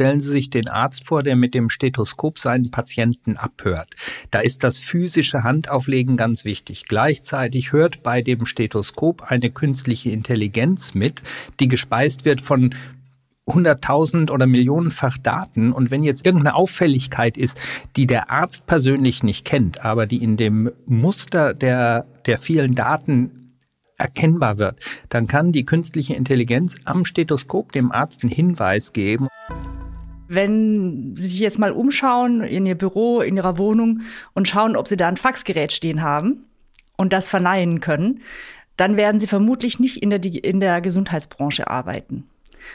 Stellen Sie sich den Arzt vor, der mit dem Stethoskop seinen Patienten abhört. Da ist das physische Handauflegen ganz wichtig. Gleichzeitig hört bei dem Stethoskop eine künstliche Intelligenz mit, die gespeist wird von hunderttausend oder millionenfach Daten. Und wenn jetzt irgendeine Auffälligkeit ist, die der Arzt persönlich nicht kennt, aber die in dem Muster der, der vielen Daten erkennbar wird, dann kann die künstliche Intelligenz am Stethoskop dem Arzt einen Hinweis geben. Wenn Sie sich jetzt mal umschauen in Ihr Büro, in Ihrer Wohnung und schauen, ob Sie da ein Faxgerät stehen haben und das verneinen können, dann werden Sie vermutlich nicht in der, in der Gesundheitsbranche arbeiten.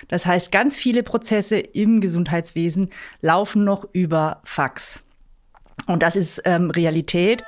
Das heißt, ganz viele Prozesse im Gesundheitswesen laufen noch über Fax. Und das ist ähm, Realität.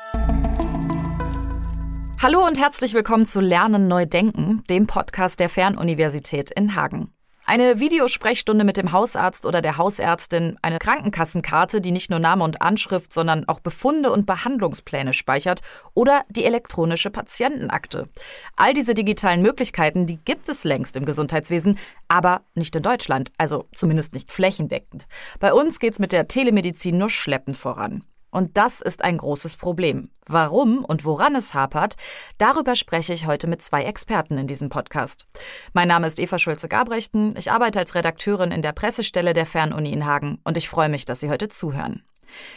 Hallo und herzlich willkommen zu Lernen neu denken, dem Podcast der Fernuniversität in Hagen. Eine Videosprechstunde mit dem Hausarzt oder der Hausärztin, eine Krankenkassenkarte, die nicht nur Name und Anschrift, sondern auch Befunde und Behandlungspläne speichert oder die elektronische Patientenakte. All diese digitalen Möglichkeiten, die gibt es längst im Gesundheitswesen, aber nicht in Deutschland, also zumindest nicht flächendeckend. Bei uns geht's mit der Telemedizin nur schleppend voran. Und das ist ein großes Problem. Warum und woran es hapert, darüber spreche ich heute mit zwei Experten in diesem Podcast. Mein Name ist Eva Schulze-Gabrechten. Ich arbeite als Redakteurin in der Pressestelle der Fernuni in Hagen und ich freue mich, dass Sie heute zuhören.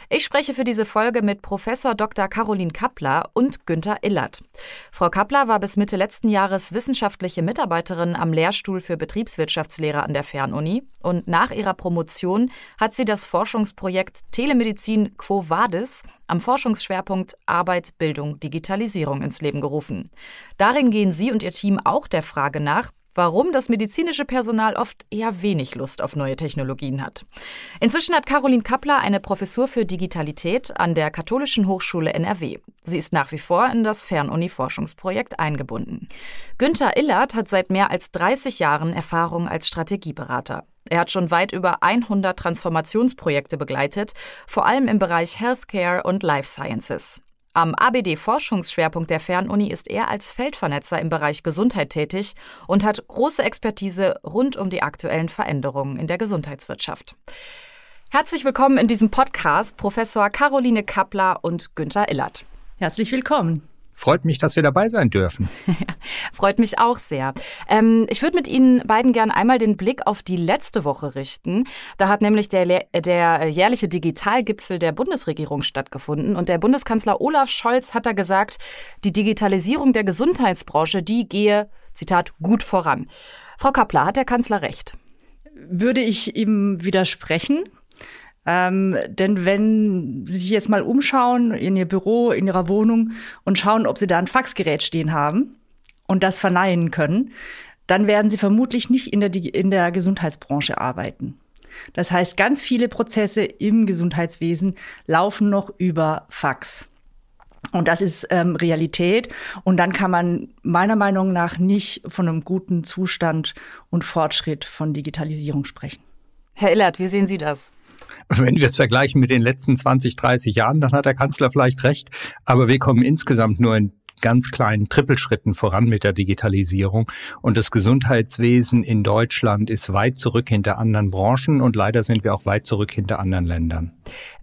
Ich spreche für diese Folge mit Professor Dr. Caroline Kappler und Günther Illert. Frau Kappler war bis Mitte letzten Jahres wissenschaftliche Mitarbeiterin am Lehrstuhl für Betriebswirtschaftslehre an der Fernuni und nach ihrer Promotion hat sie das Forschungsprojekt Telemedizin Quo Vadis am Forschungsschwerpunkt Arbeit, Bildung, Digitalisierung ins Leben gerufen. Darin gehen sie und ihr Team auch der Frage nach, warum das medizinische Personal oft eher wenig Lust auf neue Technologien hat. Inzwischen hat Caroline Kappler eine Professur für Digitalität an der Katholischen Hochschule NRW. Sie ist nach wie vor in das Fernuni-Forschungsprojekt eingebunden. Günther Illert hat seit mehr als 30 Jahren Erfahrung als Strategieberater. Er hat schon weit über 100 Transformationsprojekte begleitet, vor allem im Bereich Healthcare und Life Sciences. Am ABD-Forschungsschwerpunkt der Fernuni ist er als Feldvernetzer im Bereich Gesundheit tätig und hat große Expertise rund um die aktuellen Veränderungen in der Gesundheitswirtschaft. Herzlich willkommen in diesem Podcast Professor Caroline Kappler und Günther Illert. Herzlich willkommen. Freut mich, dass wir dabei sein dürfen. Freut mich auch sehr. Ähm, ich würde mit Ihnen beiden gern einmal den Blick auf die letzte Woche richten. Da hat nämlich der, der jährliche Digitalgipfel der Bundesregierung stattgefunden. Und der Bundeskanzler Olaf Scholz hat da gesagt, die Digitalisierung der Gesundheitsbranche, die gehe, Zitat, gut voran. Frau Kappler, hat der Kanzler recht? Würde ich ihm widersprechen? Ähm, denn wenn Sie sich jetzt mal umschauen in Ihr Büro, in Ihrer Wohnung und schauen, ob Sie da ein Faxgerät stehen haben und das verneinen können, dann werden Sie vermutlich nicht in der, in der Gesundheitsbranche arbeiten. Das heißt, ganz viele Prozesse im Gesundheitswesen laufen noch über Fax. Und das ist ähm, Realität. Und dann kann man meiner Meinung nach nicht von einem guten Zustand und Fortschritt von Digitalisierung sprechen. Herr Illert, wie sehen Sie das? Wenn wir es vergleichen mit den letzten 20, 30 Jahren, dann hat der Kanzler vielleicht recht. Aber wir kommen insgesamt nur in ganz kleinen Trippelschritten voran mit der Digitalisierung. Und das Gesundheitswesen in Deutschland ist weit zurück hinter anderen Branchen und leider sind wir auch weit zurück hinter anderen Ländern.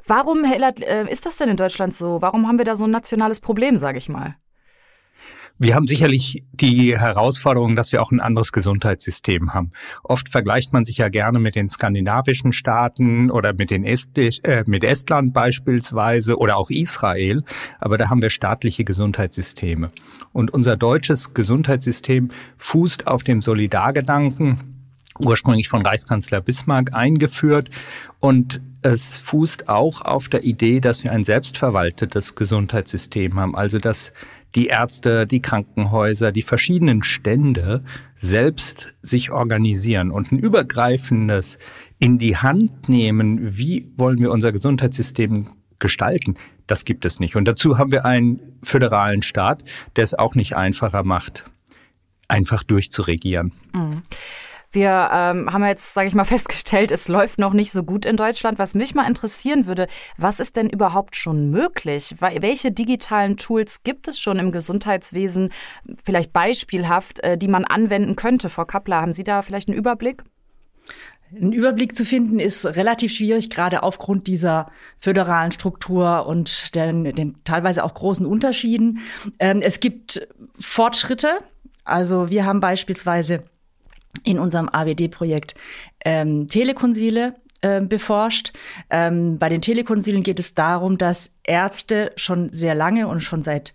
Warum, Herr Illert, äh, ist das denn in Deutschland so? Warum haben wir da so ein nationales Problem, sage ich mal? Wir haben sicherlich die Herausforderung, dass wir auch ein anderes Gesundheitssystem haben. Oft vergleicht man sich ja gerne mit den skandinavischen Staaten oder mit, den Est äh, mit Estland beispielsweise oder auch Israel, aber da haben wir staatliche Gesundheitssysteme. Und unser deutsches Gesundheitssystem fußt auf dem Solidargedanken, ursprünglich von Reichskanzler Bismarck eingeführt und es fußt auch auf der Idee, dass wir ein selbstverwaltetes Gesundheitssystem haben, also dass die Ärzte, die Krankenhäuser, die verschiedenen Stände selbst sich organisieren und ein übergreifendes in die Hand nehmen, wie wollen wir unser Gesundheitssystem gestalten, das gibt es nicht. Und dazu haben wir einen föderalen Staat, der es auch nicht einfacher macht, einfach durchzuregieren. Mhm. Wir ähm, haben jetzt, sage ich mal, festgestellt, es läuft noch nicht so gut in Deutschland. Was mich mal interessieren würde, was ist denn überhaupt schon möglich? Welche digitalen Tools gibt es schon im Gesundheitswesen, vielleicht beispielhaft, äh, die man anwenden könnte? Frau Kappler, haben Sie da vielleicht einen Überblick? Ein Überblick zu finden ist relativ schwierig, gerade aufgrund dieser föderalen Struktur und den, den teilweise auch großen Unterschieden. Ähm, es gibt Fortschritte. Also wir haben beispielsweise in unserem AWD-Projekt ähm, Telekonsile äh, beforscht. Ähm, bei den Telekonsilen geht es darum, dass Ärzte schon sehr lange und schon seit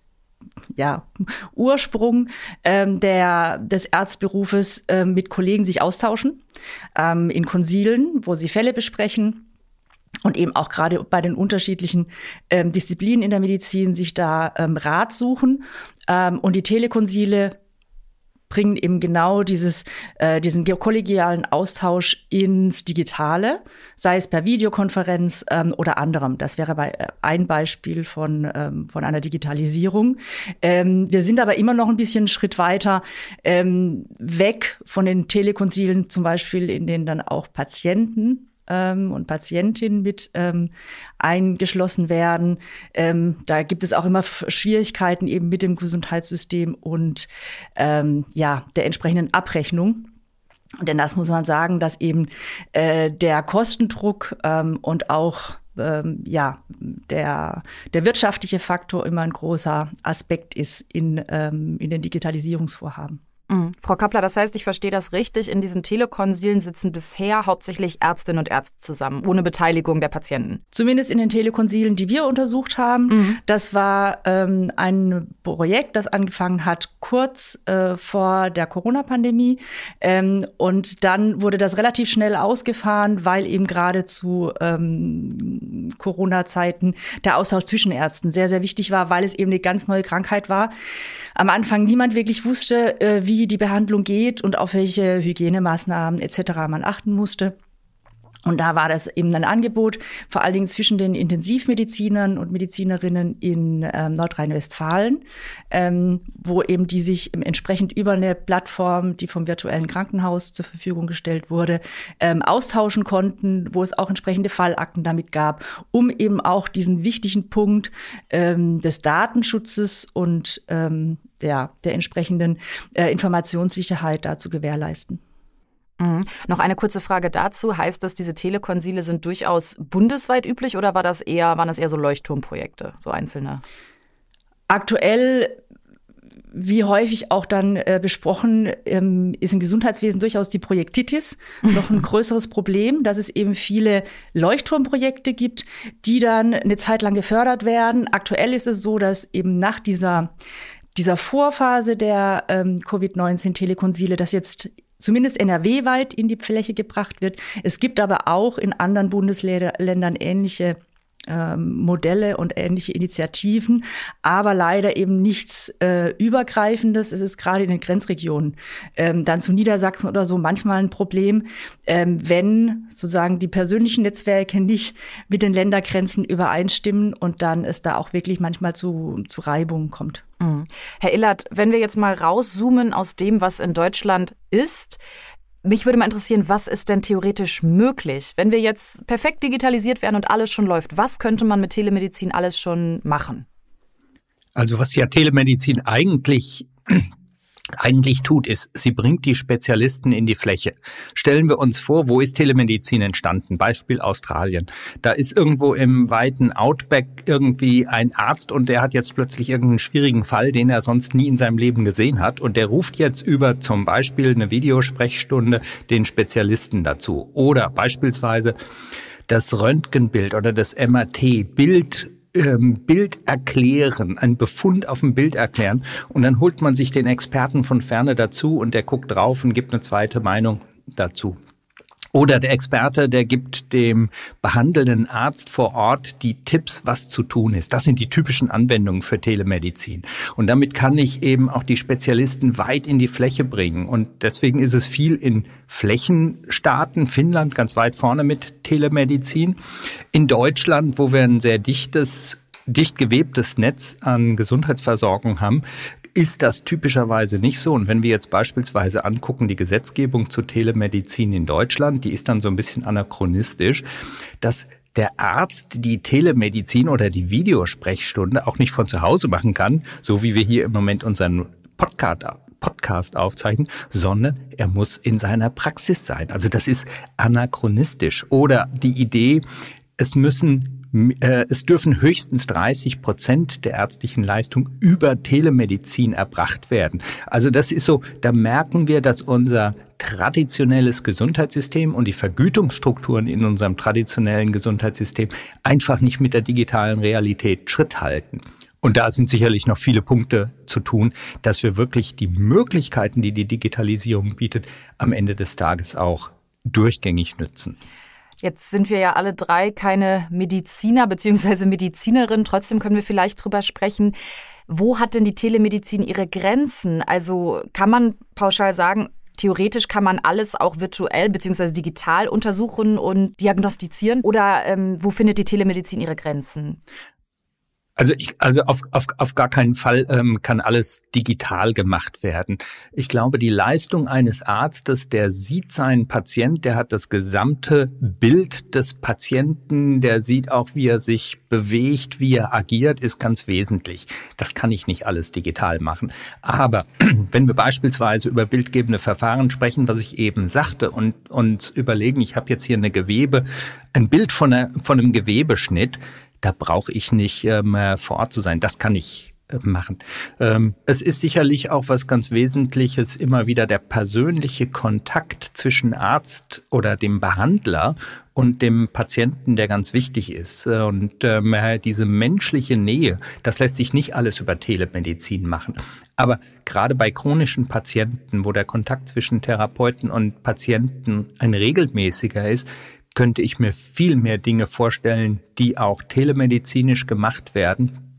ja, Ursprung ähm, der, des Erzberufes äh, mit Kollegen sich austauschen, ähm, in Konsilen, wo sie Fälle besprechen und eben auch gerade bei den unterschiedlichen ähm, Disziplinen in der Medizin sich da ähm, Rat suchen. Ähm, und die Telekonsile bringen eben genau dieses, äh, diesen kollegialen Austausch ins Digitale, sei es per Videokonferenz ähm, oder anderem. Das wäre bei, äh, ein Beispiel von, ähm, von einer Digitalisierung. Ähm, wir sind aber immer noch ein bisschen einen Schritt weiter ähm, weg von den Telekonsilen, zum Beispiel, in denen dann auch Patienten ähm, und Patientinnen mit ähm, eingeschlossen werden. Ähm, da gibt es auch immer Schwierigkeiten eben mit dem Gesundheitssystem und ähm, ja der entsprechenden Abrechnung. Denn das muss man sagen, dass eben äh, der Kostendruck ähm, und auch ähm, ja, der, der wirtschaftliche Faktor immer ein großer Aspekt ist in, ähm, in den Digitalisierungsvorhaben. Mhm. Frau Kappler, das heißt, ich verstehe das richtig, in diesen Telekonsilen sitzen bisher hauptsächlich Ärztinnen und Ärzte zusammen, ohne Beteiligung der Patienten. Zumindest in den Telekonsilen, die wir untersucht haben. Mhm. Das war ähm, ein Projekt, das angefangen hat kurz äh, vor der Corona-Pandemie. Ähm, und dann wurde das relativ schnell ausgefahren, weil eben gerade zu ähm, Corona-Zeiten der Austausch zwischen Ärzten sehr, sehr wichtig war, weil es eben eine ganz neue Krankheit war. Am Anfang niemand wirklich wusste, äh, wie wie die Behandlung geht und auf welche Hygienemaßnahmen etc. man achten musste. Und da war das eben ein Angebot, vor allen Dingen zwischen den Intensivmedizinern und Medizinerinnen in ähm, Nordrhein-Westfalen, ähm, wo eben die sich entsprechend über eine Plattform, die vom virtuellen Krankenhaus zur Verfügung gestellt wurde, ähm, austauschen konnten, wo es auch entsprechende Fallakten damit gab, um eben auch diesen wichtigen Punkt ähm, des Datenschutzes und ähm, ja, der entsprechenden äh, Informationssicherheit da zu gewährleisten. Mhm. Noch eine kurze Frage dazu. Heißt das, diese Telekonsile sind durchaus bundesweit üblich oder war das eher, waren das eher so Leuchtturmprojekte, so einzelne? Aktuell wie häufig auch dann äh, besprochen, ähm, ist im Gesundheitswesen durchaus die Projektitis noch ein größeres Problem, dass es eben viele Leuchtturmprojekte gibt, die dann eine Zeit lang gefördert werden. Aktuell ist es so, dass eben nach dieser dieser Vorphase der ähm, Covid-19-Telekonsile, das jetzt zumindest NRW-weit in die Fläche gebracht wird. Es gibt aber auch in anderen Bundesländern ähnliche ähm, Modelle und ähnliche Initiativen, aber leider eben nichts äh, Übergreifendes. Es ist gerade in den Grenzregionen, ähm, dann zu Niedersachsen oder so manchmal ein Problem, ähm, wenn sozusagen die persönlichen Netzwerke nicht mit den Ländergrenzen übereinstimmen und dann es da auch wirklich manchmal zu, zu Reibungen kommt. Mhm. Herr Illert, wenn wir jetzt mal rauszoomen aus dem, was in Deutschland ist, mich würde mal interessieren, was ist denn theoretisch möglich? Wenn wir jetzt perfekt digitalisiert werden und alles schon läuft, was könnte man mit Telemedizin alles schon machen? Also was ja Telemedizin eigentlich eigentlich tut, ist, sie bringt die Spezialisten in die Fläche. Stellen wir uns vor, wo ist Telemedizin entstanden? Beispiel Australien. Da ist irgendwo im weiten Outback irgendwie ein Arzt und der hat jetzt plötzlich irgendeinen schwierigen Fall, den er sonst nie in seinem Leben gesehen hat und der ruft jetzt über zum Beispiel eine Videosprechstunde den Spezialisten dazu. Oder beispielsweise das Röntgenbild oder das MRT-Bild ähm, Bild erklären, ein Befund auf dem Bild erklären und dann holt man sich den Experten von ferne dazu und der guckt drauf und gibt eine zweite Meinung dazu. Oder der Experte, der gibt dem behandelnden Arzt vor Ort die Tipps, was zu tun ist. Das sind die typischen Anwendungen für Telemedizin. Und damit kann ich eben auch die Spezialisten weit in die Fläche bringen. Und deswegen ist es viel in Flächenstaaten, Finnland ganz weit vorne mit Telemedizin. In Deutschland, wo wir ein sehr dichtes dicht gewebtes Netz an Gesundheitsversorgung haben, ist das typischerweise nicht so. Und wenn wir jetzt beispielsweise angucken, die Gesetzgebung zur Telemedizin in Deutschland, die ist dann so ein bisschen anachronistisch, dass der Arzt die Telemedizin oder die Videosprechstunde auch nicht von zu Hause machen kann, so wie wir hier im Moment unseren Podcast Podcast aufzeichnen, sondern er muss in seiner Praxis sein. Also das ist anachronistisch. Oder die Idee, es müssen es dürfen höchstens 30 Prozent der ärztlichen Leistung über Telemedizin erbracht werden. Also das ist so, da merken wir, dass unser traditionelles Gesundheitssystem und die Vergütungsstrukturen in unserem traditionellen Gesundheitssystem einfach nicht mit der digitalen Realität Schritt halten. Und da sind sicherlich noch viele Punkte zu tun, dass wir wirklich die Möglichkeiten, die die Digitalisierung bietet, am Ende des Tages auch durchgängig nützen. Jetzt sind wir ja alle drei keine Mediziner bzw. Medizinerin. Trotzdem können wir vielleicht drüber sprechen. Wo hat denn die Telemedizin ihre Grenzen? Also kann man pauschal sagen, theoretisch kann man alles auch virtuell bzw. digital untersuchen und diagnostizieren? Oder ähm, wo findet die Telemedizin ihre Grenzen? Also ich, also auf, auf, auf gar keinen Fall ähm, kann alles digital gemacht werden. Ich glaube, die Leistung eines Arztes, der sieht seinen Patient, der hat das gesamte Bild des Patienten, der sieht auch, wie er sich bewegt, wie er agiert, ist ganz wesentlich. Das kann ich nicht alles digital machen. Aber wenn wir beispielsweise über bildgebende Verfahren sprechen, was ich eben sagte, und uns überlegen, ich habe jetzt hier eine Gewebe, ein Bild von, einer, von einem Gewebeschnitt, da brauche ich nicht ähm, vor Ort zu sein. Das kann ich äh, machen. Ähm, es ist sicherlich auch was ganz Wesentliches, immer wieder der persönliche Kontakt zwischen Arzt oder dem Behandler und dem Patienten, der ganz wichtig ist. Äh, und ähm, diese menschliche Nähe, das lässt sich nicht alles über Telemedizin machen. Aber gerade bei chronischen Patienten, wo der Kontakt zwischen Therapeuten und Patienten ein regelmäßiger ist, könnte ich mir viel mehr Dinge vorstellen, die auch telemedizinisch gemacht werden,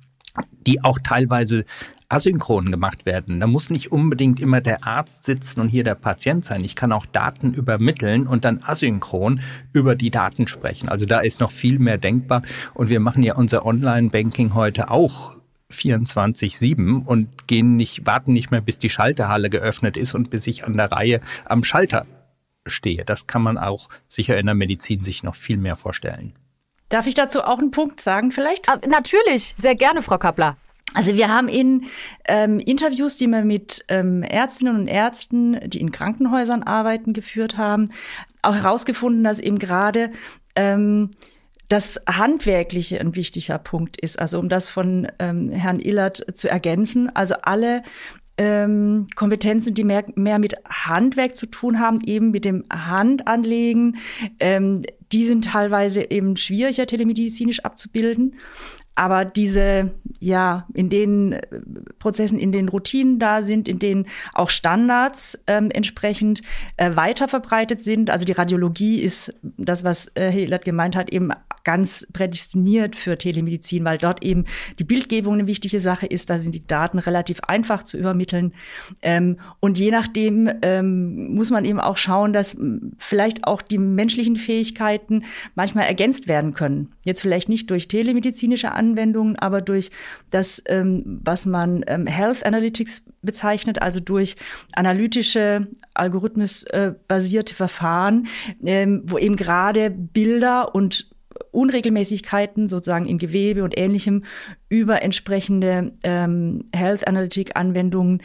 die auch teilweise asynchron gemacht werden. Da muss nicht unbedingt immer der Arzt sitzen und hier der Patient sein. Ich kann auch Daten übermitteln und dann asynchron über die Daten sprechen. Also da ist noch viel mehr denkbar. Und wir machen ja unser Online-Banking heute auch 24-7 und gehen nicht, warten nicht mehr, bis die Schalterhalle geöffnet ist und bis ich an der Reihe am Schalter stehe. Das kann man auch sicher in der Medizin sich noch viel mehr vorstellen. Darf ich dazu auch einen Punkt sagen vielleicht? Ah, natürlich, sehr gerne, Frau Kappler. Also wir haben in ähm, Interviews, die wir mit ähm, Ärztinnen und Ärzten, die in Krankenhäusern arbeiten, geführt haben, auch herausgefunden, dass eben gerade ähm, das Handwerkliche ein wichtiger Punkt ist. Also um das von ähm, Herrn Illert zu ergänzen. Also alle ähm, Kompetenzen, die mehr, mehr mit Handwerk zu tun haben, eben mit dem Handanlegen. Ähm, die sind teilweise eben schwieriger telemedizinisch abzubilden. Aber diese, ja, in den äh, Prozessen, in den Routinen da sind, in denen auch Standards ähm, entsprechend äh, weiter verbreitet sind. Also die Radiologie ist das, was äh, Hilert gemeint hat, eben ganz prädestiniert für Telemedizin, weil dort eben die Bildgebung eine wichtige Sache ist. Da sind die Daten relativ einfach zu übermitteln. Ähm, und je nachdem ähm, muss man eben auch schauen, dass vielleicht auch die menschlichen Fähigkeiten manchmal ergänzt werden können. Jetzt vielleicht nicht durch telemedizinische Anwendungen, aber durch das, ähm, was man ähm, Health Analytics bezeichnet, also durch analytische, algorithmusbasierte Verfahren, ähm, wo eben gerade Bilder und Unregelmäßigkeiten sozusagen in Gewebe und ähnlichem über entsprechende ähm, Health Analytic Anwendungen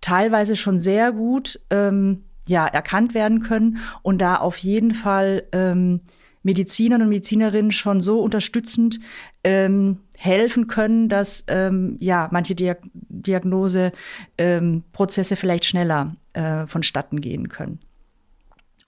teilweise schon sehr gut ähm, ja, erkannt werden können und da auf jeden Fall ähm, Medizinern und Medizinerinnen schon so unterstützend ähm, helfen können, dass ähm, ja manche Diag Diagnoseprozesse ähm, vielleicht schneller äh, vonstatten gehen können.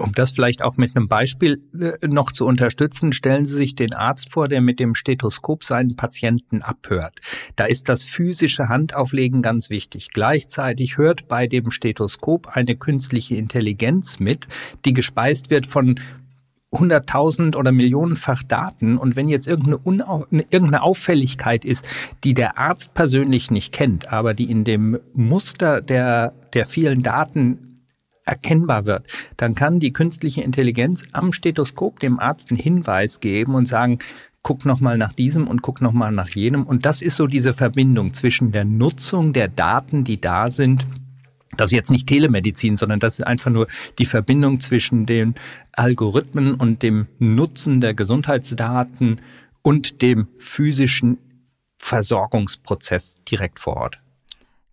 Um das vielleicht auch mit einem Beispiel äh, noch zu unterstützen, stellen Sie sich den Arzt vor, der mit dem Stethoskop seinen Patienten abhört. Da ist das physische Handauflegen ganz wichtig. Gleichzeitig hört bei dem Stethoskop eine künstliche Intelligenz mit, die gespeist wird von hunderttausend oder millionenfach Daten und wenn jetzt irgendeine, irgendeine Auffälligkeit ist, die der Arzt persönlich nicht kennt, aber die in dem Muster der, der vielen Daten erkennbar wird, dann kann die künstliche Intelligenz am Stethoskop dem Arzt einen Hinweis geben und sagen, guck noch mal nach diesem und guck noch mal nach jenem und das ist so diese Verbindung zwischen der Nutzung der Daten, die da sind. Das ist jetzt nicht Telemedizin, sondern das ist einfach nur die Verbindung zwischen den Algorithmen und dem Nutzen der Gesundheitsdaten und dem physischen Versorgungsprozess direkt vor Ort.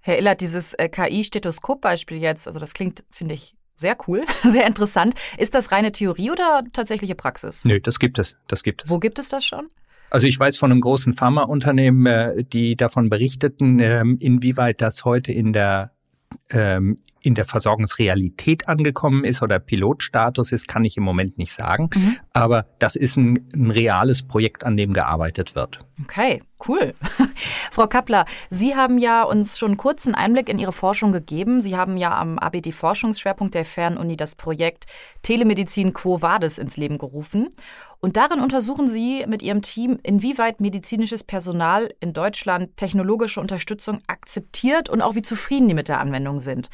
Herr Illert, dieses äh, KI-Stethoskop-Beispiel jetzt, also das klingt, finde ich, sehr cool, sehr interessant. Ist das reine Theorie oder tatsächliche Praxis? Nö, das gibt es. Das gibt es. Wo gibt es das schon? Also ich weiß von einem großen Pharmaunternehmen, äh, die davon berichteten, ähm, inwieweit das heute in der ähm, in der Versorgungsrealität angekommen ist oder Pilotstatus ist, kann ich im Moment nicht sagen. Mhm. Aber das ist ein, ein reales Projekt, an dem gearbeitet wird. Okay, cool. Frau Kappler, Sie haben ja uns schon einen kurzen Einblick in Ihre Forschung gegeben. Sie haben ja am ABD-Forschungsschwerpunkt der Fernuni das Projekt Telemedizin Quo Vadis ins Leben gerufen. Und darin untersuchen Sie mit Ihrem Team, inwieweit medizinisches Personal in Deutschland technologische Unterstützung akzeptiert und auch wie zufrieden die mit der Anwendung sind.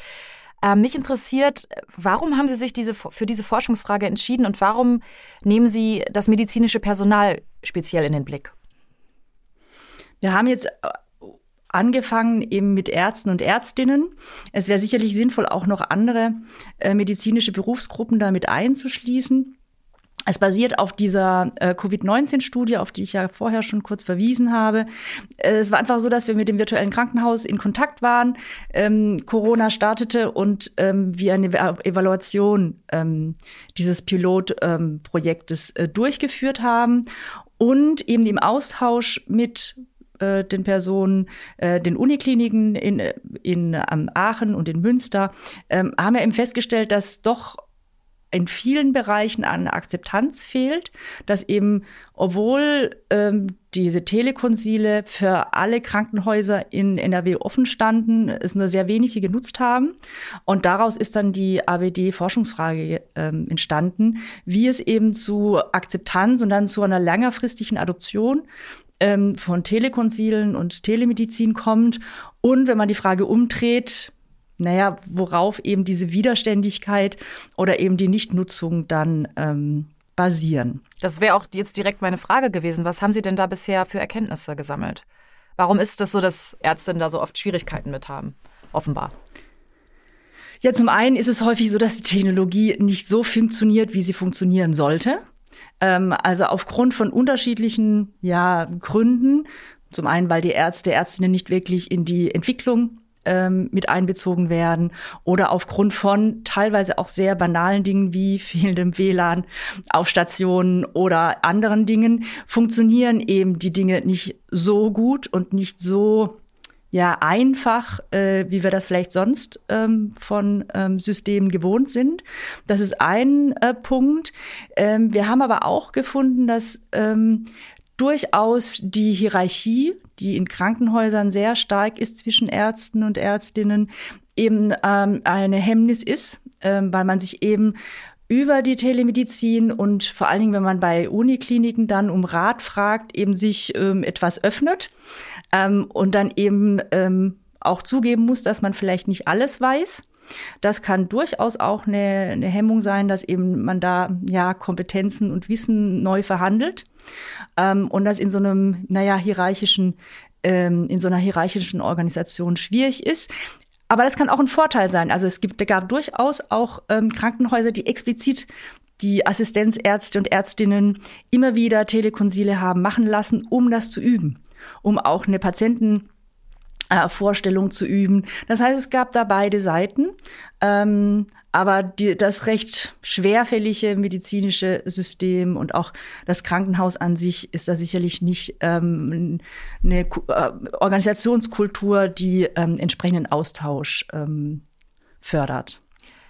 Äh, mich interessiert, warum haben Sie sich diese, für diese Forschungsfrage entschieden und warum nehmen Sie das medizinische Personal speziell in den Blick? Wir haben jetzt äh, angefangen eben mit Ärzten und Ärztinnen. Es wäre sicherlich sinnvoll, auch noch andere äh, medizinische Berufsgruppen damit einzuschließen. Es basiert auf dieser äh, Covid-19-Studie, auf die ich ja vorher schon kurz verwiesen habe. Äh, es war einfach so, dass wir mit dem virtuellen Krankenhaus in Kontakt waren. Ähm, Corona startete und ähm, wir eine Evaluation ähm, dieses Pilotprojektes äh, durchgeführt haben und eben im Austausch mit äh, den Personen, äh, den Unikliniken in, in ähm, Aachen und in Münster, ähm, haben wir eben festgestellt, dass doch in vielen Bereichen an Akzeptanz fehlt, dass eben, obwohl ähm, diese Telekonsile für alle Krankenhäuser in NRW offen standen, es nur sehr wenige genutzt haben. Und daraus ist dann die ABD-Forschungsfrage ähm, entstanden, wie es eben zu Akzeptanz und dann zu einer längerfristigen Adoption ähm, von Telekonsilen und Telemedizin kommt. Und wenn man die Frage umdreht, naja, worauf eben diese Widerständigkeit oder eben die Nichtnutzung dann ähm, basieren. Das wäre auch jetzt direkt meine Frage gewesen. Was haben Sie denn da bisher für Erkenntnisse gesammelt? Warum ist es so, dass Ärztinnen da so oft Schwierigkeiten mit haben? Offenbar. Ja, zum einen ist es häufig so, dass die Technologie nicht so funktioniert, wie sie funktionieren sollte. Ähm, also aufgrund von unterschiedlichen ja, Gründen. Zum einen, weil die Ärzte, Ärztinnen nicht wirklich in die Entwicklung ähm, mit einbezogen werden oder aufgrund von teilweise auch sehr banalen Dingen wie fehlendem WLAN auf Stationen oder anderen Dingen funktionieren eben die Dinge nicht so gut und nicht so ja einfach, äh, wie wir das vielleicht sonst ähm, von ähm, Systemen gewohnt sind. Das ist ein äh, Punkt. Ähm, wir haben aber auch gefunden, dass ähm, durchaus die Hierarchie, die in Krankenhäusern sehr stark ist zwischen Ärzten und Ärztinnen, eben ähm, eine Hemmnis ist, ähm, weil man sich eben über die Telemedizin und vor allen Dingen, wenn man bei Unikliniken dann um Rat fragt, eben sich ähm, etwas öffnet ähm, und dann eben ähm, auch zugeben muss, dass man vielleicht nicht alles weiß. Das kann durchaus auch eine, eine Hemmung sein, dass eben man da ja Kompetenzen und Wissen neu verhandelt ähm, und das in so einem, naja, hierarchischen, ähm, in so einer hierarchischen Organisation schwierig ist. Aber das kann auch ein Vorteil sein. Also es gibt, gab durchaus auch ähm, Krankenhäuser, die explizit die Assistenzärzte und Ärztinnen immer wieder Telekonsile haben machen lassen, um das zu üben, um auch eine Patienten äh, zu üben. Das heißt, es gab da beide Seiten. Ähm, aber die, das recht schwerfällige medizinische System und auch das Krankenhaus an sich ist da sicherlich nicht ähm, eine äh, Organisationskultur, die ähm, entsprechenden Austausch ähm, fördert.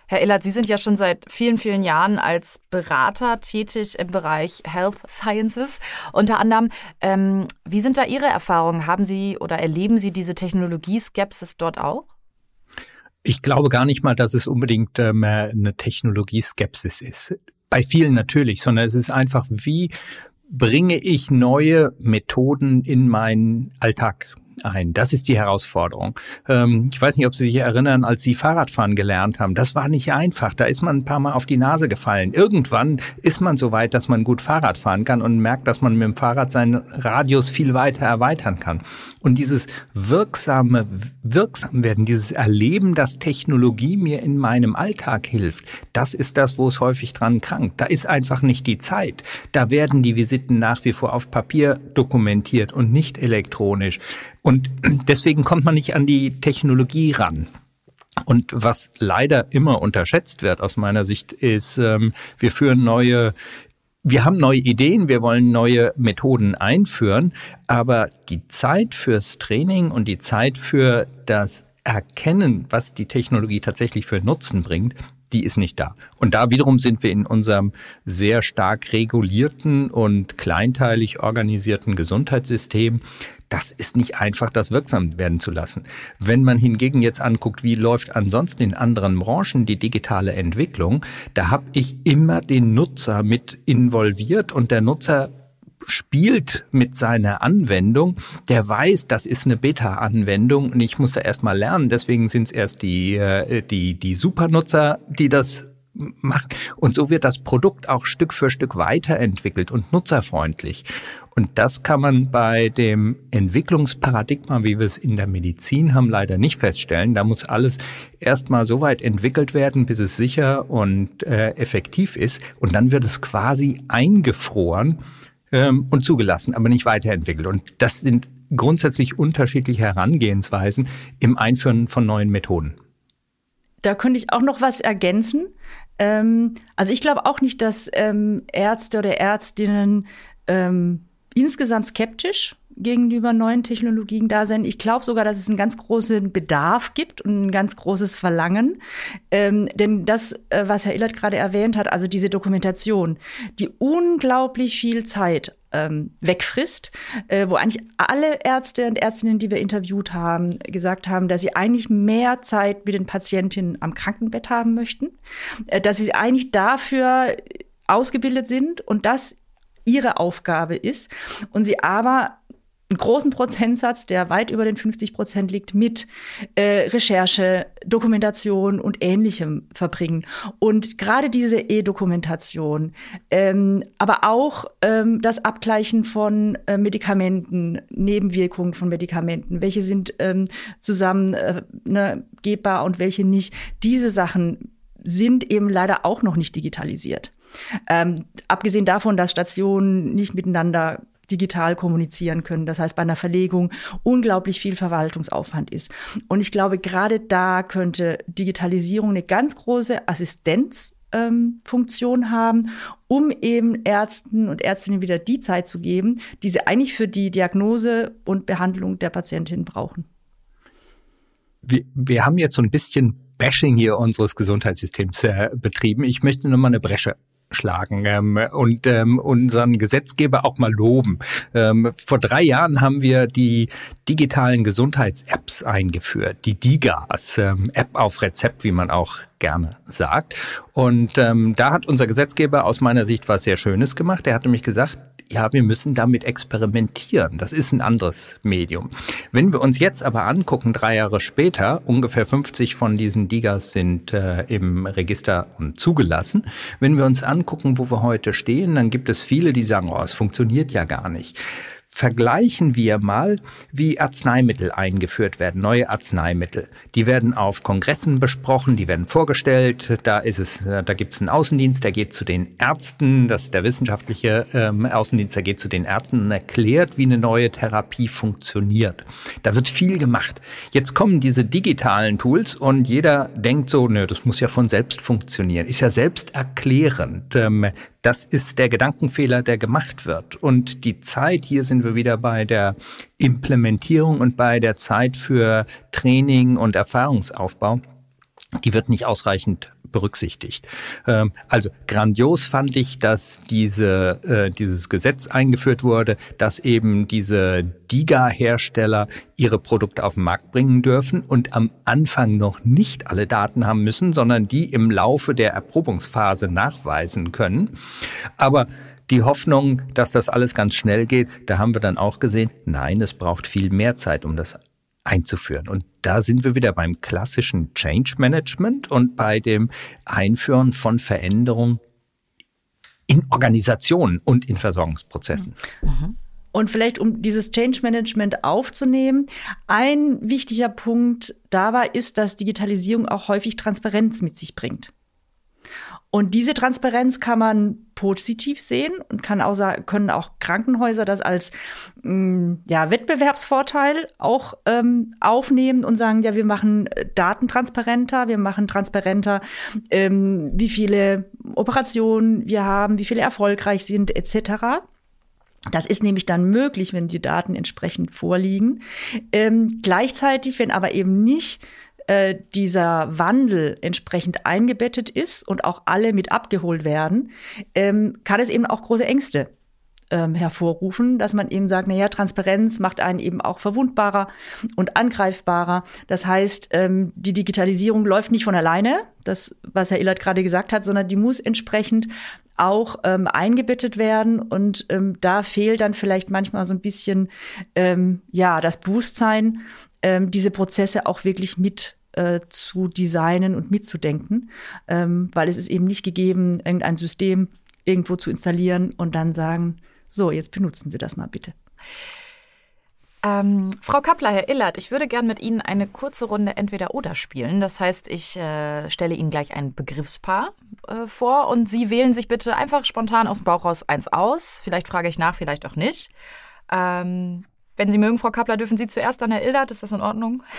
Herr Illert, Sie sind ja schon seit vielen, vielen Jahren als Berater tätig im Bereich Health Sciences. Unter anderem, ähm, wie sind da Ihre Erfahrungen? Haben Sie oder erleben Sie diese Technologieskepsis dort auch? Ich glaube gar nicht mal, dass es unbedingt ähm, eine Technologieskepsis ist. Bei vielen natürlich, sondern es ist einfach, wie bringe ich neue Methoden in meinen Alltag? Ein. Das ist die Herausforderung. Ähm, ich weiß nicht, ob Sie sich erinnern, als Sie Fahrradfahren gelernt haben. Das war nicht einfach. Da ist man ein paar Mal auf die Nase gefallen. Irgendwann ist man so weit, dass man gut Fahrrad fahren kann und merkt, dass man mit dem Fahrrad seinen Radius viel weiter erweitern kann. Und dieses wirksame, wirksam werden, dieses Erleben, dass Technologie mir in meinem Alltag hilft, das ist das, wo es häufig dran krankt. Da ist einfach nicht die Zeit. Da werden die Visiten nach wie vor auf Papier dokumentiert und nicht elektronisch. Und deswegen kommt man nicht an die Technologie ran. Und was leider immer unterschätzt wird aus meiner Sicht ist, ähm, wir führen neue wir haben neue Ideen, wir wollen neue Methoden einführen, aber die Zeit fürs Training und die Zeit für das Erkennen, was die Technologie tatsächlich für Nutzen bringt, die ist nicht da. Und da wiederum sind wir in unserem sehr stark regulierten und kleinteilig organisierten Gesundheitssystem das ist nicht einfach, das wirksam werden zu lassen. Wenn man hingegen jetzt anguckt, wie läuft ansonsten in anderen Branchen die digitale Entwicklung, da habe ich immer den Nutzer mit involviert und der Nutzer spielt mit seiner Anwendung, der weiß, das ist eine Beta-Anwendung und ich muss da erstmal lernen. Deswegen sind es erst die, äh, die, die Supernutzer, die das machen. Und so wird das Produkt auch Stück für Stück weiterentwickelt und nutzerfreundlich. Und das kann man bei dem Entwicklungsparadigma, wie wir es in der Medizin haben, leider nicht feststellen. Da muss alles erstmal so weit entwickelt werden, bis es sicher und äh, effektiv ist. Und dann wird es quasi eingefroren ähm, und zugelassen, aber nicht weiterentwickelt. Und das sind grundsätzlich unterschiedliche Herangehensweisen im Einführen von neuen Methoden. Da könnte ich auch noch was ergänzen. Ähm, also ich glaube auch nicht, dass ähm, Ärzte oder Ärztinnen ähm, insgesamt skeptisch gegenüber neuen Technologien da sind. Ich glaube sogar, dass es einen ganz großen Bedarf gibt und ein ganz großes Verlangen. Ähm, denn das, äh, was Herr Illert gerade erwähnt hat, also diese Dokumentation, die unglaublich viel Zeit ähm, wegfrisst, äh, wo eigentlich alle Ärzte und Ärztinnen, die wir interviewt haben, gesagt haben, dass sie eigentlich mehr Zeit mit den Patientinnen am Krankenbett haben möchten, äh, dass sie eigentlich dafür ausgebildet sind und das ihre Aufgabe ist und sie aber einen großen Prozentsatz, der weit über den 50 Prozent liegt, mit äh, Recherche, Dokumentation und Ähnlichem verbringen. Und gerade diese E-Dokumentation, ähm, aber auch ähm, das Abgleichen von äh, Medikamenten, Nebenwirkungen von Medikamenten, welche sind ähm, zusammen äh, ne, gebbar und welche nicht, diese Sachen sind eben leider auch noch nicht digitalisiert. Ähm, abgesehen davon, dass Stationen nicht miteinander digital kommunizieren können. Das heißt, bei einer Verlegung unglaublich viel Verwaltungsaufwand ist. Und ich glaube, gerade da könnte Digitalisierung eine ganz große Assistenzfunktion ähm, haben, um eben Ärzten und Ärztinnen wieder die Zeit zu geben, die sie eigentlich für die Diagnose und Behandlung der Patientin brauchen. Wir, wir haben jetzt so ein bisschen Bashing hier unseres Gesundheitssystems äh, betrieben. Ich möchte nur mal eine Bresche schlagen ähm, und ähm, unseren Gesetzgeber auch mal loben. Ähm, vor drei Jahren haben wir die digitalen Gesundheits-Apps eingeführt, die DIGAs, ähm, App auf Rezept, wie man auch gerne sagt. Und ähm, da hat unser Gesetzgeber aus meiner Sicht was sehr Schönes gemacht. Er hat nämlich gesagt, ja, wir müssen damit experimentieren. Das ist ein anderes Medium. Wenn wir uns jetzt aber angucken, drei Jahre später, ungefähr 50 von diesen Digas sind äh, im Register zugelassen. Wenn wir uns angucken, wo wir heute stehen, dann gibt es viele, die sagen, oh, es funktioniert ja gar nicht vergleichen wir mal, wie Arzneimittel eingeführt werden, neue Arzneimittel. Die werden auf Kongressen besprochen, die werden vorgestellt. Da ist es, da gibt es einen Außendienst, der geht zu den Ärzten, das ist der wissenschaftliche ähm, Außendienst, der geht zu den Ärzten und erklärt, wie eine neue Therapie funktioniert. Da wird viel gemacht. Jetzt kommen diese digitalen Tools und jeder denkt so, nö, das muss ja von selbst funktionieren. Ist ja selbst erklärend. Ähm, das ist der Gedankenfehler, der gemacht wird. Und die Zeit, hier sind wir wieder bei der Implementierung und bei der Zeit für Training und Erfahrungsaufbau, die wird nicht ausreichend berücksichtigt. Ähm, also grandios fand ich, dass diese, äh, dieses Gesetz eingeführt wurde, dass eben diese DIGA-Hersteller ihre Produkte auf den Markt bringen dürfen und am Anfang noch nicht alle Daten haben müssen, sondern die im Laufe der Erprobungsphase nachweisen können. Aber die Hoffnung, dass das alles ganz schnell geht, da haben wir dann auch gesehen, nein, es braucht viel mehr Zeit, um das einzuführen. Und da sind wir wieder beim klassischen Change Management und bei dem Einführen von Veränderungen in Organisationen und in Versorgungsprozessen. Mhm. Und vielleicht, um dieses Change Management aufzunehmen, ein wichtiger Punkt dabei ist, dass Digitalisierung auch häufig Transparenz mit sich bringt. Und diese Transparenz kann man positiv sehen und kann auch, können auch Krankenhäuser das als mh, mm, ja, Wettbewerbsvorteil auch ähm, aufnehmen und sagen, ja, wir machen äh, Daten transparenter, wir machen transparenter, ähm, wie viele Operationen wir haben, wie viele erfolgreich sind, etc. Das ist nämlich dann möglich, wenn die Daten entsprechend vorliegen. Ähm, gleichzeitig, wenn aber eben nicht äh, dieser Wandel entsprechend eingebettet ist und auch alle mit abgeholt werden, ähm, kann es eben auch große Ängste ähm, hervorrufen, dass man eben sagt, naja, Transparenz macht einen eben auch verwundbarer und angreifbarer. Das heißt, ähm, die Digitalisierung läuft nicht von alleine, das, was Herr Illert gerade gesagt hat, sondern die muss entsprechend auch ähm, eingebettet werden. Und ähm, da fehlt dann vielleicht manchmal so ein bisschen ähm, ja das Bewusstsein, ähm, diese Prozesse auch wirklich mit äh, zu designen und mitzudenken, ähm, weil es ist eben nicht gegeben, irgendein System irgendwo zu installieren und dann sagen, so, jetzt benutzen Sie das mal bitte. Ähm, Frau Kappler, Herr Illert, ich würde gern mit Ihnen eine kurze Runde Entweder-Oder spielen. Das heißt, ich äh, stelle Ihnen gleich ein Begriffspaar äh, vor und Sie wählen sich bitte einfach spontan aus dem Bauch raus eins aus. Vielleicht frage ich nach, vielleicht auch nicht. Ähm, wenn Sie mögen, Frau Kappler, dürfen Sie zuerst dann Herr Illert. Ist das in Ordnung?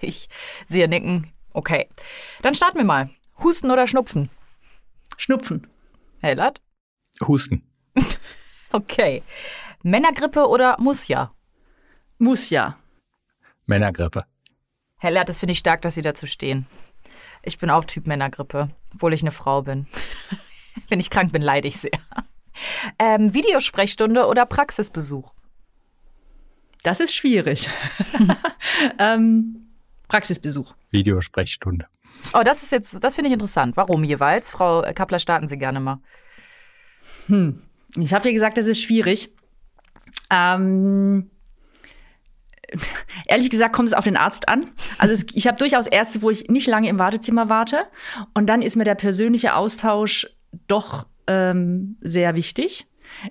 Ich sehe nicken. Okay. Dann starten wir mal. Husten oder Schnupfen? Schnupfen. Herr Illert? Husten. okay. Männergrippe oder muss ja? Muss ja. Männergrippe. Herr Lert, das finde ich stark, dass Sie dazu stehen. Ich bin auch Typ Männergrippe, obwohl ich eine Frau bin. Wenn ich krank bin, leide ich sehr. Ähm, Videosprechstunde oder Praxisbesuch? Das ist schwierig. ähm, Praxisbesuch. Videosprechstunde. Oh, das ist jetzt, das finde ich interessant. Warum jeweils? Frau Kappler, starten Sie gerne mal. Hm. Ich habe ja gesagt, das ist schwierig. Ähm, ehrlich gesagt kommt es auf den Arzt an. Also es, ich habe durchaus Ärzte, wo ich nicht lange im Wartezimmer warte. Und dann ist mir der persönliche Austausch doch ähm, sehr wichtig.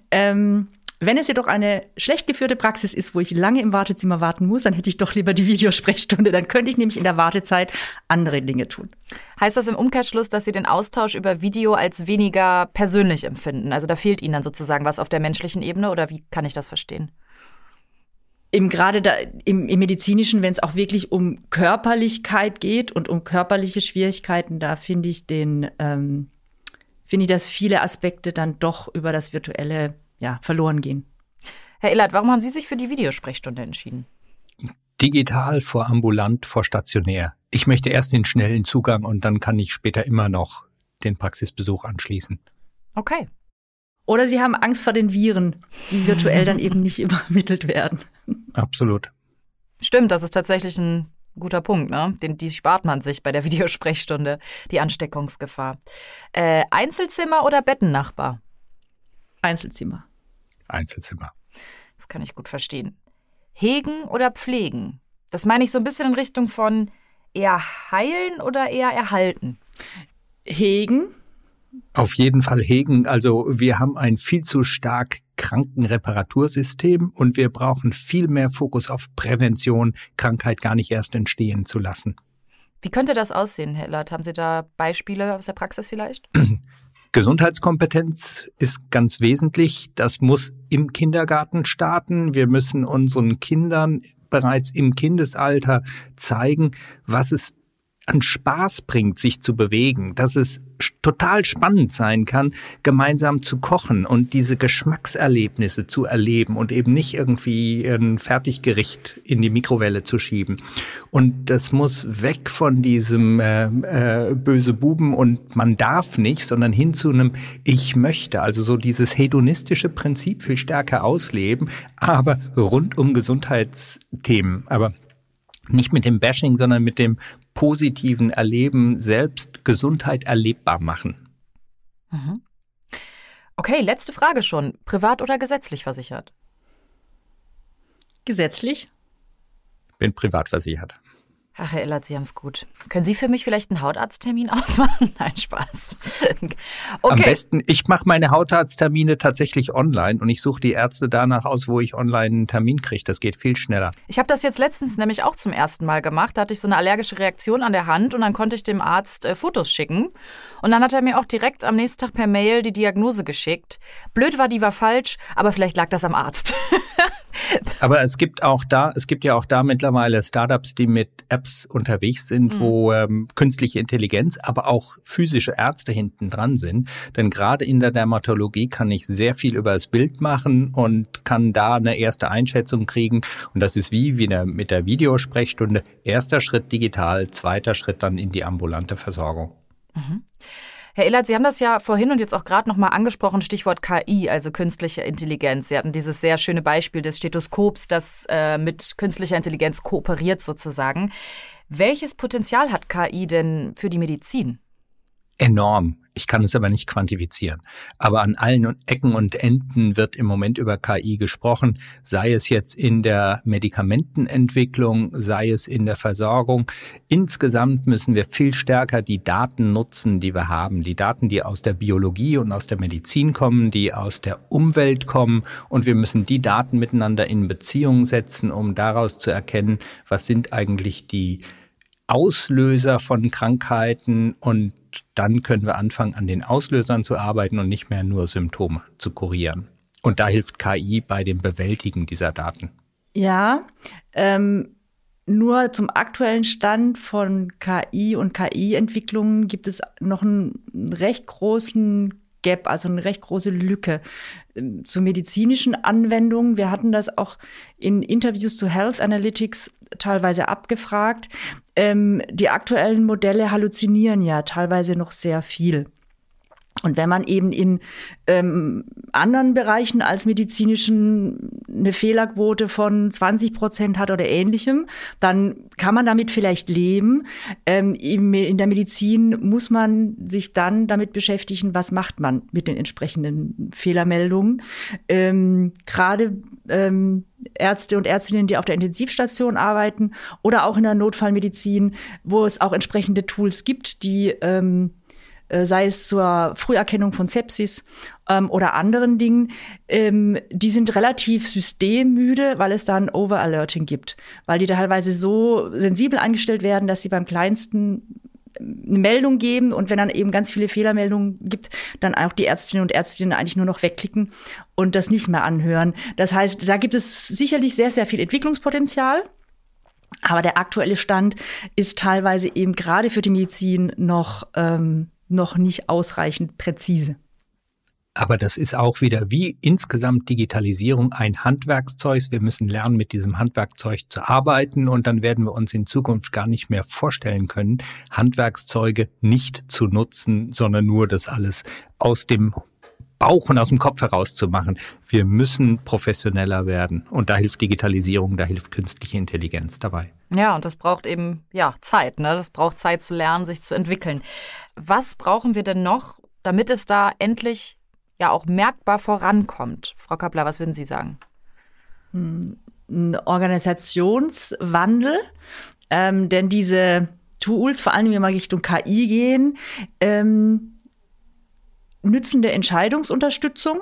Ähm, wenn es jedoch eine schlecht geführte Praxis ist, wo ich lange im Wartezimmer warten muss, dann hätte ich doch lieber die Videosprechstunde. Dann könnte ich nämlich in der Wartezeit andere Dinge tun. Heißt das im Umkehrschluss, dass Sie den Austausch über Video als weniger persönlich empfinden? Also da fehlt Ihnen dann sozusagen was auf der menschlichen Ebene oder wie kann ich das verstehen? Eben gerade da im, im medizinischen, wenn es auch wirklich um Körperlichkeit geht und um körperliche Schwierigkeiten, da finde ich den ähm, finde ich, dass viele Aspekte dann doch über das Virtuelle ja, verloren gehen. Herr Illert, warum haben Sie sich für die Videosprechstunde entschieden? Digital vor ambulant vor stationär. Ich möchte erst den schnellen Zugang und dann kann ich später immer noch den Praxisbesuch anschließen. Okay. Oder Sie haben Angst vor den Viren, die virtuell dann eben nicht übermittelt werden. Absolut. Stimmt, das ist tatsächlich ein guter Punkt, ne? Den, die spart man sich bei der Videosprechstunde, die Ansteckungsgefahr. Äh, Einzelzimmer oder Bettennachbar? Einzelzimmer. Einzelzimmer. Das kann ich gut verstehen. Hegen oder pflegen? Das meine ich so ein bisschen in Richtung von eher heilen oder eher erhalten? Hegen. Auf jeden Fall hegen. Also wir haben ein viel zu stark Krankenreparatursystem und wir brauchen viel mehr Fokus auf Prävention, Krankheit gar nicht erst entstehen zu lassen. Wie könnte das aussehen, Herr Lert? Haben Sie da Beispiele aus der Praxis vielleicht? Gesundheitskompetenz ist ganz wesentlich. Das muss im Kindergarten starten. Wir müssen unseren Kindern bereits im Kindesalter zeigen, was es an Spaß bringt, sich zu bewegen, dass es total spannend sein kann, gemeinsam zu kochen und diese Geschmackserlebnisse zu erleben und eben nicht irgendwie ein Fertiggericht in die Mikrowelle zu schieben. Und das muss weg von diesem äh, äh, böse Buben und man darf nicht, sondern hin zu einem Ich möchte. Also so dieses hedonistische Prinzip viel stärker ausleben, aber rund um Gesundheitsthemen. Aber nicht mit dem Bashing, sondern mit dem positiven Erleben selbst Gesundheit erlebbar machen. Mhm. Okay, letzte Frage schon. Privat oder gesetzlich versichert? Gesetzlich? Bin privat versichert. Ach, Herr Illert, Sie haben es gut. Können Sie für mich vielleicht einen Hautarzttermin ausmachen? Nein, Spaß. Okay. Am besten, ich mache meine Hautarzttermine tatsächlich online und ich suche die Ärzte danach aus, wo ich online einen Termin kriege. Das geht viel schneller. Ich habe das jetzt letztens nämlich auch zum ersten Mal gemacht. Da hatte ich so eine allergische Reaktion an der Hand und dann konnte ich dem Arzt äh, Fotos schicken. Und dann hat er mir auch direkt am nächsten Tag per Mail die Diagnose geschickt. Blöd war, die war falsch, aber vielleicht lag das am Arzt. Aber es gibt auch da, es gibt ja auch da mittlerweile Startups, die mit Apps unterwegs sind, mhm. wo ähm, künstliche Intelligenz, aber auch physische Ärzte hinten dran sind. Denn gerade in der Dermatologie kann ich sehr viel über das Bild machen und kann da eine erste Einschätzung kriegen. Und das ist wie, wie eine, mit der Videosprechstunde. Erster Schritt digital, zweiter Schritt dann in die ambulante Versorgung. Mhm. Herr Ehlert, Sie haben das ja vorhin und jetzt auch gerade nochmal angesprochen, Stichwort KI, also künstliche Intelligenz. Sie hatten dieses sehr schöne Beispiel des Stethoskops, das äh, mit künstlicher Intelligenz kooperiert sozusagen. Welches Potenzial hat KI denn für die Medizin? Enorm. Ich kann es aber nicht quantifizieren. Aber an allen Ecken und Enden wird im Moment über KI gesprochen, sei es jetzt in der Medikamentenentwicklung, sei es in der Versorgung. Insgesamt müssen wir viel stärker die Daten nutzen, die wir haben. Die Daten, die aus der Biologie und aus der Medizin kommen, die aus der Umwelt kommen. Und wir müssen die Daten miteinander in Beziehung setzen, um daraus zu erkennen, was sind eigentlich die Auslöser von Krankheiten und dann können wir anfangen, an den Auslösern zu arbeiten und nicht mehr nur Symptome zu kurieren. Und da hilft KI bei dem Bewältigen dieser Daten. Ja, ähm, nur zum aktuellen Stand von KI und KI-Entwicklungen gibt es noch einen recht großen Gap, also eine recht große Lücke ähm, zu medizinischen Anwendungen. Wir hatten das auch in Interviews zu Health Analytics teilweise abgefragt. Ähm, die aktuellen Modelle halluzinieren ja teilweise noch sehr viel. Und wenn man eben in ähm, anderen Bereichen als medizinischen eine Fehlerquote von 20 Prozent hat oder ähnlichem, dann kann man damit vielleicht leben. Ähm, in der Medizin muss man sich dann damit beschäftigen, was macht man mit den entsprechenden Fehlermeldungen. Ähm, Gerade ähm, Ärzte und Ärztinnen, die auf der Intensivstation arbeiten oder auch in der Notfallmedizin, wo es auch entsprechende Tools gibt, die ähm, äh, sei es zur Früherkennung von Sepsis ähm, oder anderen Dingen, ähm, die sind relativ systemmüde, weil es da ein Overalerting gibt, weil die teilweise so sensibel eingestellt werden, dass sie beim kleinsten eine Meldung geben und wenn dann eben ganz viele Fehlermeldungen gibt, dann auch die Ärztinnen und Ärztinnen eigentlich nur noch wegklicken und das nicht mehr anhören. Das heißt, da gibt es sicherlich sehr, sehr viel Entwicklungspotenzial. Aber der aktuelle Stand ist teilweise eben gerade für die Medizin noch ähm, noch nicht ausreichend präzise. Aber das ist auch wieder wie insgesamt Digitalisierung ein Handwerkszeug. Wir müssen lernen, mit diesem Handwerkzeug zu arbeiten und dann werden wir uns in Zukunft gar nicht mehr vorstellen können, Handwerkszeuge nicht zu nutzen, sondern nur das alles aus dem Bauch und aus dem Kopf heraus zu machen. Wir müssen professioneller werden und da hilft Digitalisierung, da hilft künstliche Intelligenz dabei. Ja, und das braucht eben ja Zeit, ne? Das braucht Zeit zu lernen, sich zu entwickeln. Was brauchen wir denn noch, damit es da endlich ja auch merkbar vorankommt? Frau Kappler, was würden Sie sagen? Ein Organisationswandel, ähm, denn diese Tools, vor allem wenn wir Richtung KI gehen, ähm, nützende Entscheidungsunterstützung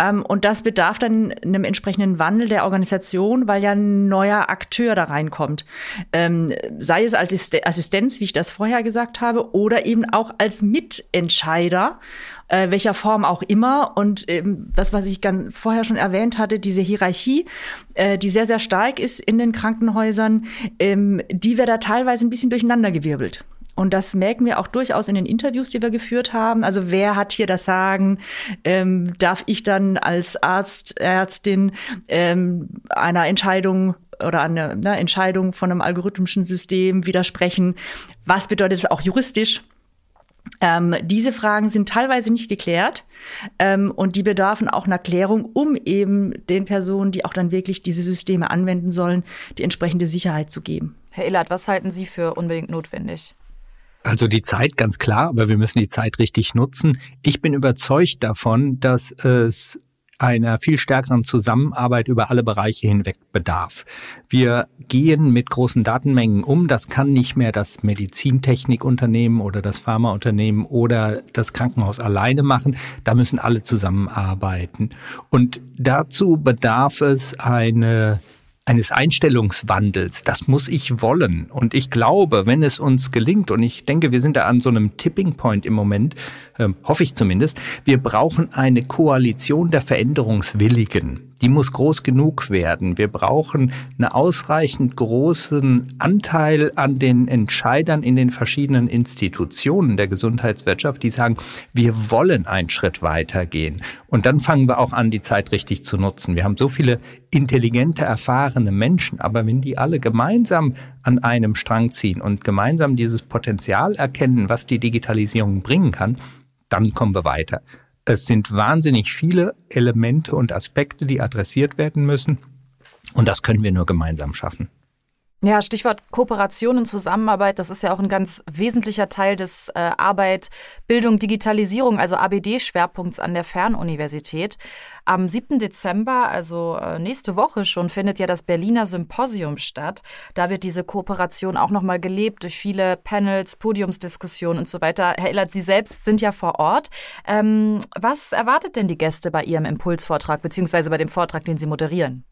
und das bedarf dann einem entsprechenden Wandel der Organisation, weil ja ein neuer Akteur da reinkommt. Ähm, sei es als Assistenz, wie ich das vorher gesagt habe, oder eben auch als Mitentscheider, äh, welcher Form auch immer. Und ähm, das, was ich ganz vorher schon erwähnt hatte, diese Hierarchie, äh, die sehr, sehr stark ist in den Krankenhäusern, ähm, die wird da teilweise ein bisschen durcheinandergewirbelt. Und das merken wir auch durchaus in den Interviews, die wir geführt haben. Also wer hat hier das Sagen? Ähm, darf ich dann als Arzt, Ärztin ähm, einer Entscheidung oder einer ne, Entscheidung von einem algorithmischen System widersprechen? Was bedeutet das auch juristisch? Ähm, diese Fragen sind teilweise nicht geklärt ähm, und die bedarfen auch einer Klärung, um eben den Personen, die auch dann wirklich diese Systeme anwenden sollen, die entsprechende Sicherheit zu geben. Herr Illert, was halten Sie für unbedingt notwendig? Also die Zeit ganz klar, aber wir müssen die Zeit richtig nutzen. Ich bin überzeugt davon, dass es einer viel stärkeren Zusammenarbeit über alle Bereiche hinweg bedarf. Wir gehen mit großen Datenmengen um. Das kann nicht mehr das Medizintechnikunternehmen oder das Pharmaunternehmen oder das Krankenhaus alleine machen. Da müssen alle zusammenarbeiten. Und dazu bedarf es eine eines Einstellungswandels. Das muss ich wollen. Und ich glaube, wenn es uns gelingt, und ich denke, wir sind da an so einem Tipping Point im Moment, äh, hoffe ich zumindest, wir brauchen eine Koalition der Veränderungswilligen die muss groß genug werden. Wir brauchen einen ausreichend großen Anteil an den Entscheidern in den verschiedenen Institutionen der Gesundheitswirtschaft, die sagen, wir wollen einen Schritt weitergehen. Und dann fangen wir auch an, die Zeit richtig zu nutzen. Wir haben so viele intelligente, erfahrene Menschen, aber wenn die alle gemeinsam an einem Strang ziehen und gemeinsam dieses Potenzial erkennen, was die Digitalisierung bringen kann, dann kommen wir weiter. Es sind wahnsinnig viele Elemente und Aspekte, die adressiert werden müssen. Und das können wir nur gemeinsam schaffen. Ja, Stichwort Kooperation und Zusammenarbeit, das ist ja auch ein ganz wesentlicher Teil des äh, Arbeit, Bildung, Digitalisierung, also ABD-Schwerpunkts an der Fernuniversität. Am 7. Dezember, also äh, nächste Woche schon, findet ja das Berliner Symposium statt. Da wird diese Kooperation auch nochmal gelebt durch viele Panels, Podiumsdiskussionen und so weiter. Herr Illert, Sie selbst sind ja vor Ort. Ähm, was erwartet denn die Gäste bei Ihrem Impulsvortrag beziehungsweise bei dem Vortrag, den Sie moderieren?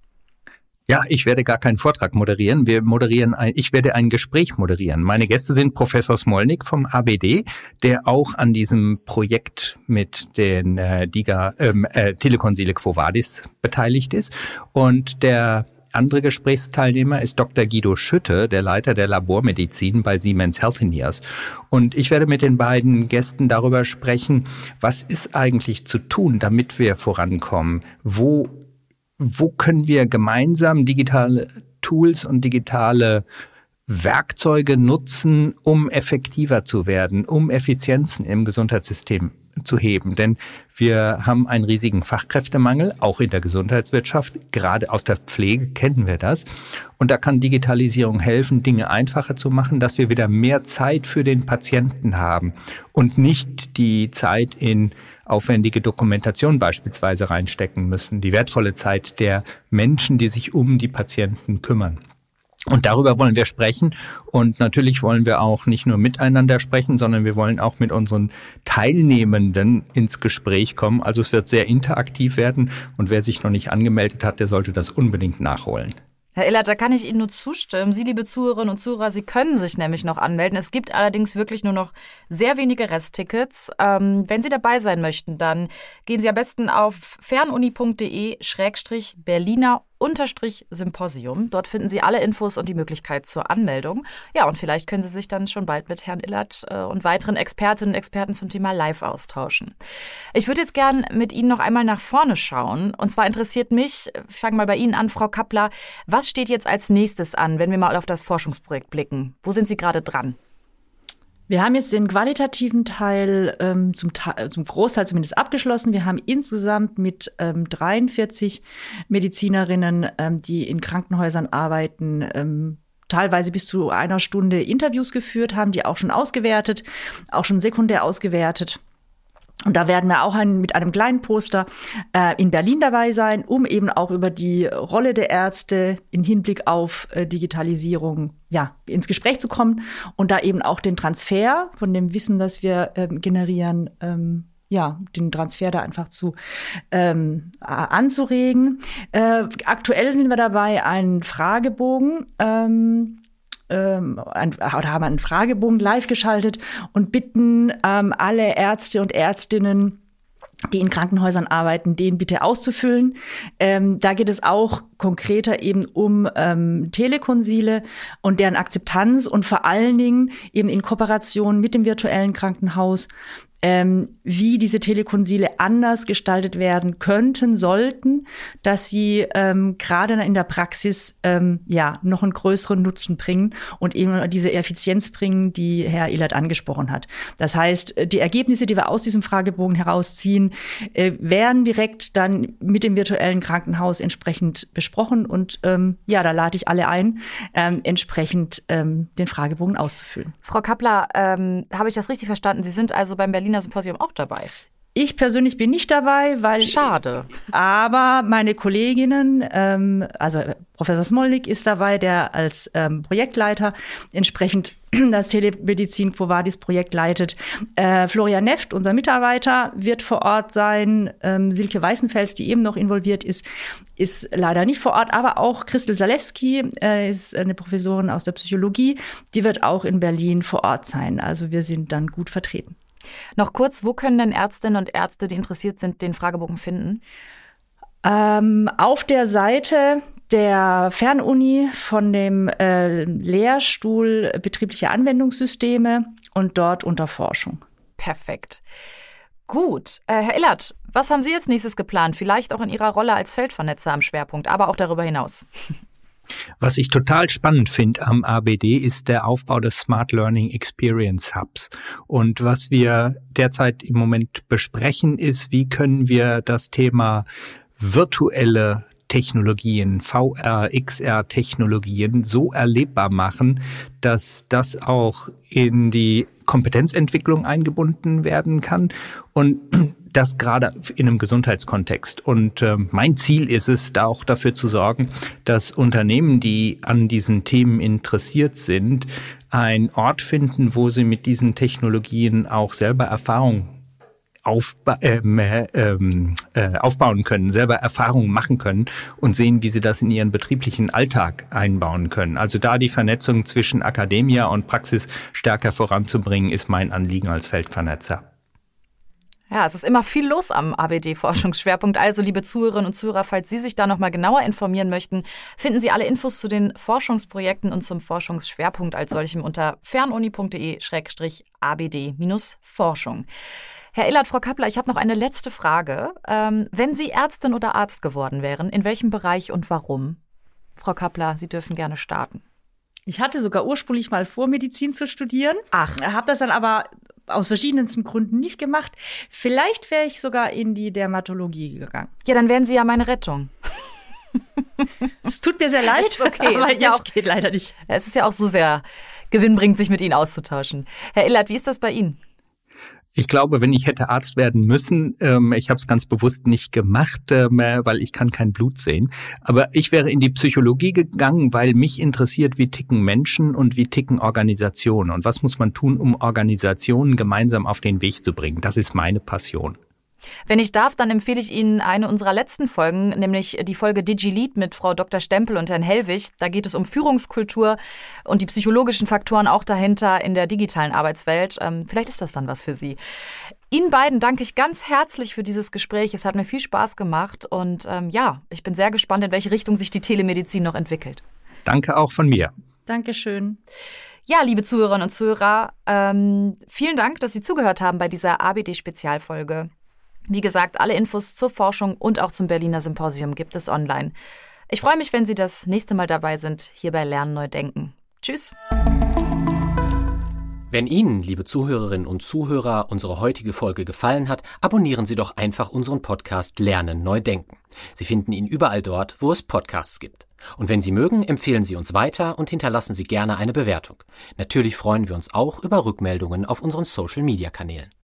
Ja, ich werde gar keinen Vortrag moderieren. Wir moderieren ein, ich werde ein Gespräch moderieren. Meine Gäste sind Professor Smolnik vom ABD, der auch an diesem Projekt mit den äh, Diga, ähm, äh, Telekonsile Quo Vadis beteiligt ist. Und der andere Gesprächsteilnehmer ist Dr. Guido Schütte, der Leiter der Labormedizin bei Siemens Healthineers. Und ich werde mit den beiden Gästen darüber sprechen, was ist eigentlich zu tun, damit wir vorankommen? Wo wo können wir gemeinsam digitale Tools und digitale Werkzeuge nutzen, um effektiver zu werden, um Effizienzen im Gesundheitssystem zu heben. Denn wir haben einen riesigen Fachkräftemangel, auch in der Gesundheitswirtschaft. Gerade aus der Pflege kennen wir das. Und da kann Digitalisierung helfen, Dinge einfacher zu machen, dass wir wieder mehr Zeit für den Patienten haben und nicht die Zeit in aufwendige Dokumentation beispielsweise reinstecken müssen, die wertvolle Zeit der Menschen, die sich um die Patienten kümmern. Und darüber wollen wir sprechen. Und natürlich wollen wir auch nicht nur miteinander sprechen, sondern wir wollen auch mit unseren Teilnehmenden ins Gespräch kommen. Also es wird sehr interaktiv werden. Und wer sich noch nicht angemeldet hat, der sollte das unbedingt nachholen. Herr Illert, da kann ich Ihnen nur zustimmen. Sie, liebe Zuhörerinnen und Zuhörer, Sie können sich nämlich noch anmelden. Es gibt allerdings wirklich nur noch sehr wenige Resttickets. Ähm, wenn Sie dabei sein möchten, dann gehen Sie am besten auf fernuni.de-berliner Symposium. Dort finden Sie alle Infos und die Möglichkeit zur Anmeldung. Ja, und vielleicht können Sie sich dann schon bald mit Herrn Illert äh, und weiteren Expertinnen und Experten zum Thema Live austauschen. Ich würde jetzt gern mit Ihnen noch einmal nach vorne schauen. Und zwar interessiert mich, ich fange mal bei Ihnen an, Frau Kappler, was steht jetzt als nächstes an, wenn wir mal auf das Forschungsprojekt blicken? Wo sind Sie gerade dran? Wir haben jetzt den qualitativen Teil ähm, zum, zum Großteil zumindest abgeschlossen. Wir haben insgesamt mit ähm, 43 Medizinerinnen, ähm, die in Krankenhäusern arbeiten, ähm, teilweise bis zu einer Stunde Interviews geführt, haben die auch schon ausgewertet, auch schon sekundär ausgewertet. Und da werden wir auch ein, mit einem kleinen Poster äh, in Berlin dabei sein, um eben auch über die Rolle der Ärzte in Hinblick auf äh, Digitalisierung ja, ins Gespräch zu kommen und da eben auch den Transfer von dem Wissen, das wir ähm, generieren, ähm, ja, den Transfer da einfach zu ähm, anzuregen. Äh, aktuell sind wir dabei, einen Fragebogen ähm, ähm, ein, oder haben einen Fragebogen live geschaltet und bitten ähm, alle Ärzte und Ärztinnen, die in Krankenhäusern arbeiten, den bitte auszufüllen. Ähm, da geht es auch konkreter eben um ähm, Telekonsile und deren Akzeptanz und vor allen Dingen eben in Kooperation mit dem virtuellen Krankenhaus ähm, wie diese Telekonsile anders gestaltet werden könnten, sollten, dass sie ähm, gerade in der Praxis ähm, ja noch einen größeren Nutzen bringen und eben diese Effizienz bringen, die Herr Ehlert angesprochen hat. Das heißt, die Ergebnisse, die wir aus diesem Fragebogen herausziehen, äh, werden direkt dann mit dem virtuellen Krankenhaus entsprechend besprochen und ähm, ja, da lade ich alle ein, ähm, entsprechend ähm, den Fragebogen auszufüllen. Frau Kappler, ähm, habe ich das richtig verstanden? Sie sind also beim Berlin Berliner Symposium auch dabei. Ich persönlich bin nicht dabei, weil. Schade. Aber meine Kolleginnen, ähm, also Professor Smolnik ist dabei, der als ähm, Projektleiter entsprechend das Telemedizin Quo Vadis Projekt leitet. Äh, Florian Neft, unser Mitarbeiter, wird vor Ort sein. Ähm, Silke Weißenfels, die eben noch involviert ist, ist leider nicht vor Ort. Aber auch Christel Zalewski äh, ist eine Professorin aus der Psychologie. Die wird auch in Berlin vor Ort sein. Also wir sind dann gut vertreten. Noch kurz, wo können denn Ärztinnen und Ärzte, die interessiert sind, den Fragebogen finden? Ähm, auf der Seite der Fernuni von dem äh, Lehrstuhl betriebliche Anwendungssysteme und dort unter Forschung. Perfekt. Gut, äh, Herr Illert, was haben Sie jetzt nächstes geplant? Vielleicht auch in Ihrer Rolle als Feldvernetzer am Schwerpunkt, aber auch darüber hinaus. Was ich total spannend finde am ABD ist der Aufbau des Smart Learning Experience Hubs. Und was wir derzeit im Moment besprechen, ist, wie können wir das Thema virtuelle Technologien, VR, XR-Technologien so erlebbar machen, dass das auch in die Kompetenzentwicklung eingebunden werden kann und das gerade in einem Gesundheitskontext. Und äh, mein Ziel ist es, da auch dafür zu sorgen, dass Unternehmen, die an diesen Themen interessiert sind, einen Ort finden, wo sie mit diesen Technologien auch selber Erfahrung aufba ähm, äh, ähm, äh, aufbauen können, selber Erfahrungen machen können und sehen, wie sie das in ihren betrieblichen Alltag einbauen können. Also da die Vernetzung zwischen Akademia und Praxis stärker voranzubringen, ist mein Anliegen als Feldvernetzer. Ja, es ist immer viel los am ABD-Forschungsschwerpunkt. Also, liebe Zuhörerinnen und Zuhörer, falls Sie sich da nochmal genauer informieren möchten, finden Sie alle Infos zu den Forschungsprojekten und zum Forschungsschwerpunkt als solchem unter fernuni.de-abd-forschung. Herr Illert, Frau Kappler, ich habe noch eine letzte Frage. Ähm, wenn Sie Ärztin oder Arzt geworden wären, in welchem Bereich und warum? Frau Kappler, Sie dürfen gerne starten. Ich hatte sogar ursprünglich mal vor, Medizin zu studieren. Ach. Habe das dann aber aus verschiedensten Gründen nicht gemacht. Vielleicht wäre ich sogar in die Dermatologie gegangen. Ja, dann wären Sie ja meine Rettung. Es tut mir sehr leid, ist okay. aber es ja auch, geht leider nicht. Es ist ja auch so sehr gewinnbringend, sich mit Ihnen auszutauschen. Herr Illert, wie ist das bei Ihnen? Ich glaube, wenn ich hätte Arzt werden müssen, ähm, ich habe es ganz bewusst nicht gemacht, ähm, weil ich kann kein Blut sehen. Aber ich wäre in die Psychologie gegangen, weil mich interessiert, wie ticken Menschen und wie ticken Organisationen und was muss man tun, um Organisationen gemeinsam auf den Weg zu bringen. Das ist meine Passion. Wenn ich darf, dann empfehle ich Ihnen eine unserer letzten Folgen, nämlich die Folge DigiLead mit Frau Dr. Stempel und Herrn Hellwig. Da geht es um Führungskultur und die psychologischen Faktoren auch dahinter in der digitalen Arbeitswelt. Ähm, vielleicht ist das dann was für Sie. Ihnen beiden danke ich ganz herzlich für dieses Gespräch. Es hat mir viel Spaß gemacht und ähm, ja, ich bin sehr gespannt, in welche Richtung sich die Telemedizin noch entwickelt. Danke auch von mir. Dankeschön. Ja, liebe Zuhörerinnen und Zuhörer, ähm, vielen Dank, dass Sie zugehört haben bei dieser ABD-Spezialfolge. Wie gesagt, alle Infos zur Forschung und auch zum Berliner Symposium gibt es online. Ich freue mich, wenn Sie das nächste Mal dabei sind, hier bei Lernen neu denken. Tschüss. Wenn Ihnen, liebe Zuhörerinnen und Zuhörer, unsere heutige Folge gefallen hat, abonnieren Sie doch einfach unseren Podcast Lernen neu denken. Sie finden ihn überall dort, wo es Podcasts gibt. Und wenn Sie mögen, empfehlen Sie uns weiter und hinterlassen Sie gerne eine Bewertung. Natürlich freuen wir uns auch über Rückmeldungen auf unseren Social-Media-Kanälen.